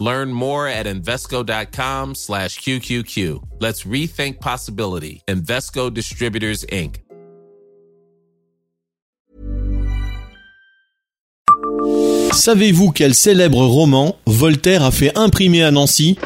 Learn more at Invesco.com slash QQQ. Let's rethink possibility. Invesco Distributors, Inc. Savez-vous quel célèbre roman Voltaire a fait imprimer à Nancy?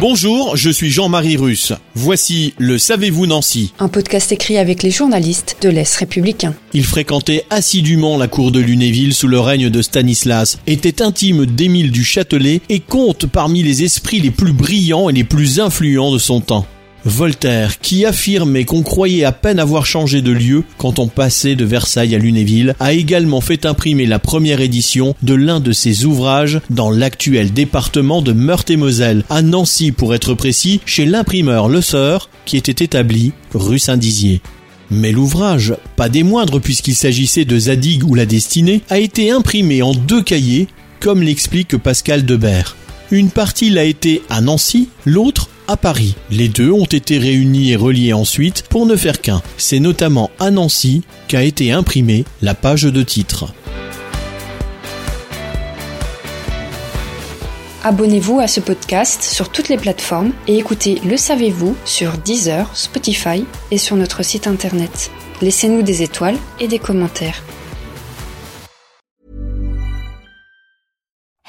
Bonjour, je suis Jean-Marie Russe. Voici le Savez-vous Nancy Un podcast écrit avec les journalistes de l'Est républicain. Il fréquentait assidûment la cour de Lunéville sous le règne de Stanislas, était intime d'Émile du Châtelet et compte parmi les esprits les plus brillants et les plus influents de son temps. Voltaire, qui affirmait qu'on croyait à peine avoir changé de lieu quand on passait de Versailles à Lunéville, a également fait imprimer la première édition de l'un de ses ouvrages dans l'actuel département de Meurthe-et-Moselle, à Nancy pour être précis, chez l'imprimeur Le Sœur, qui était établi rue Saint-Dizier. Mais l'ouvrage, pas des moindres puisqu'il s'agissait de Zadig ou la destinée, a été imprimé en deux cahiers, comme l'explique Pascal Debert. Une partie l'a été à Nancy, l'autre à Paris. Les deux ont été réunis et reliés ensuite pour ne faire qu'un. C'est notamment à Nancy qu'a été imprimée la page de titre. Abonnez-vous à ce podcast sur toutes les plateformes et écoutez Le Savez-vous sur Deezer, Spotify et sur notre site internet. Laissez-nous des étoiles et des commentaires.